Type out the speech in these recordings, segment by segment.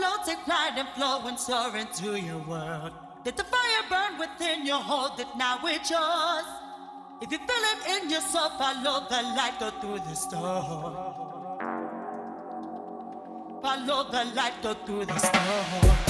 flow, take flight and flow and soar into your world. Let the fire burn within you, hold it now, it's yours. If you feel it in your soul, follow the light, go through the storm. Follow the light, go through the storm.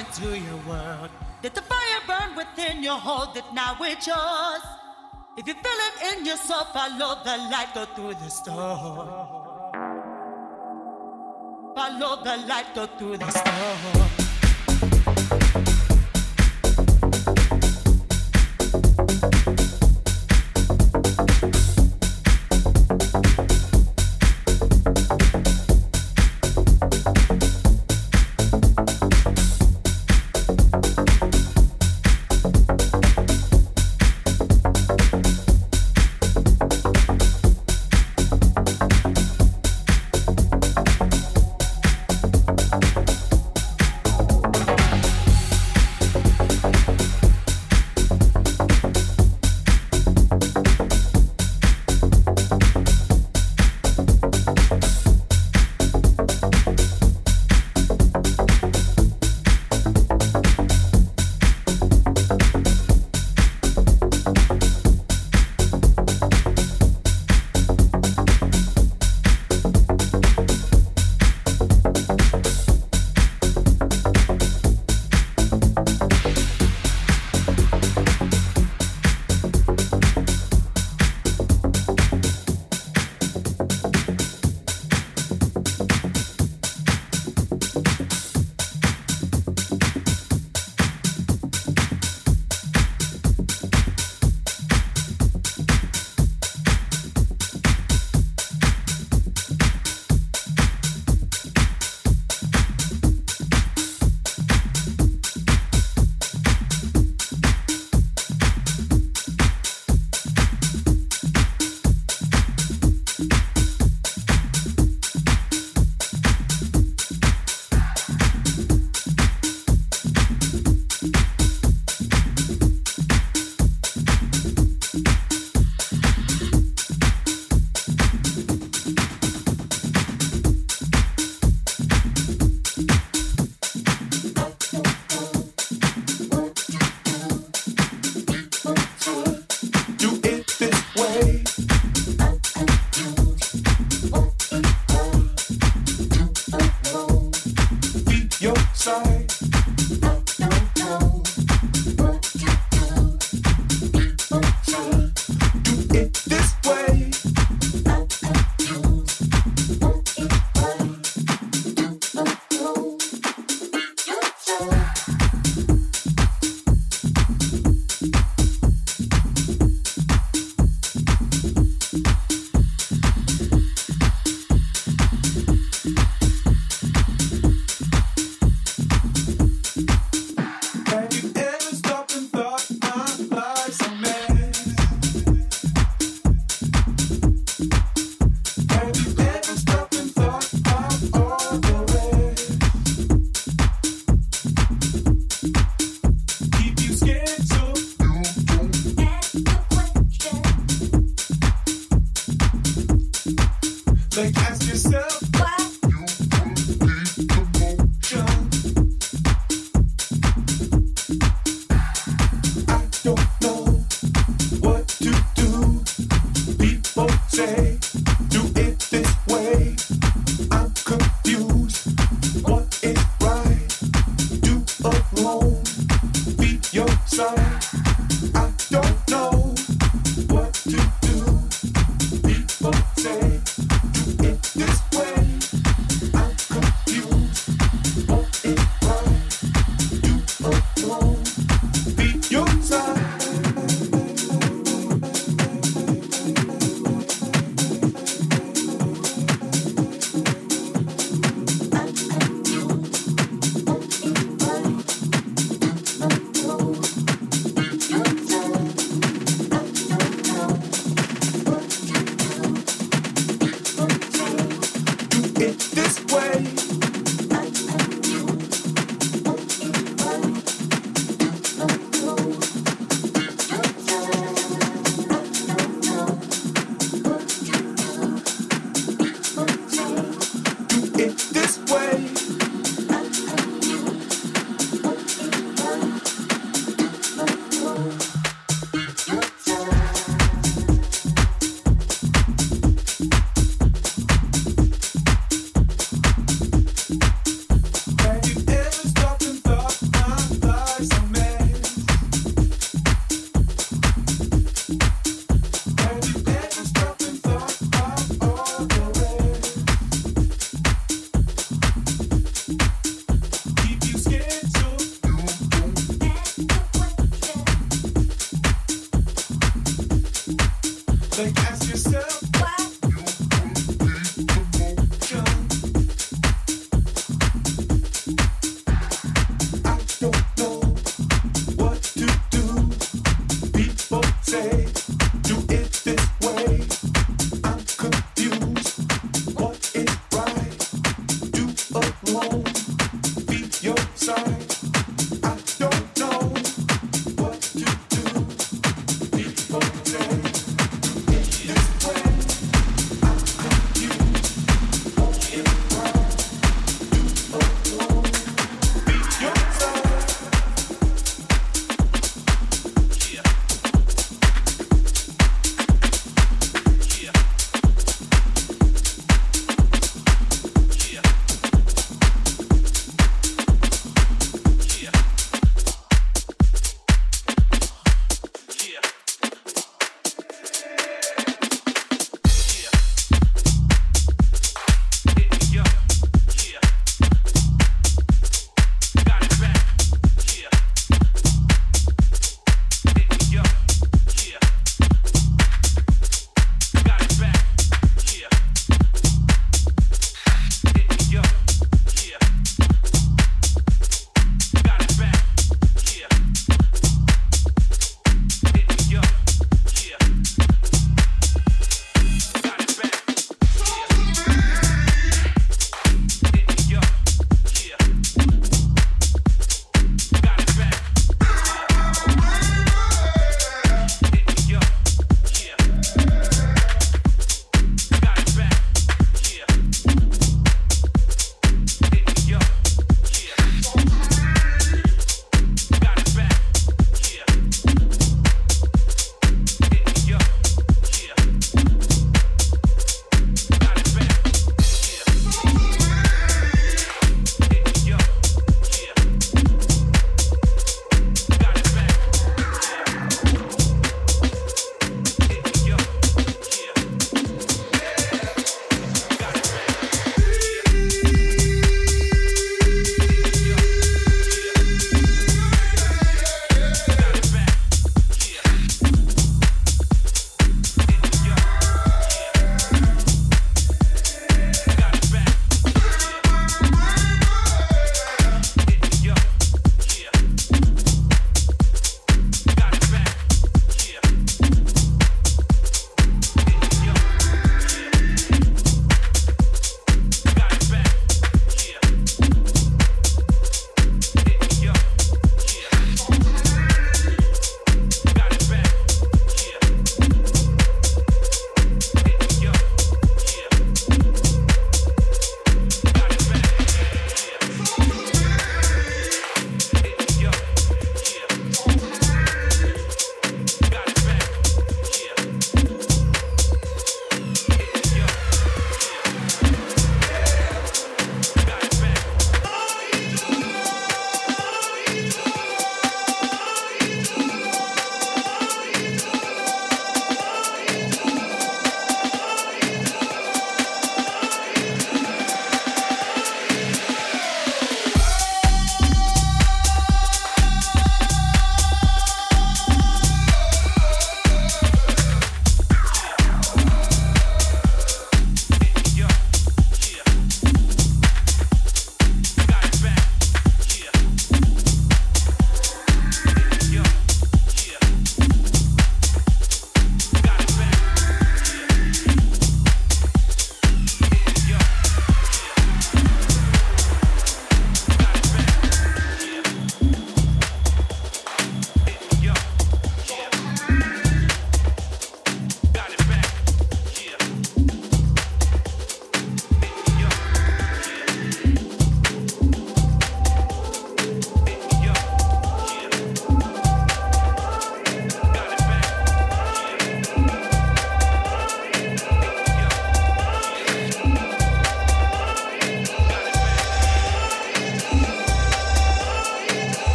into your world. Let the fire burn within you, hold it now, it's yours. If you feel it in your soul, follow the light, go through the storm. Follow the light, go through the storm.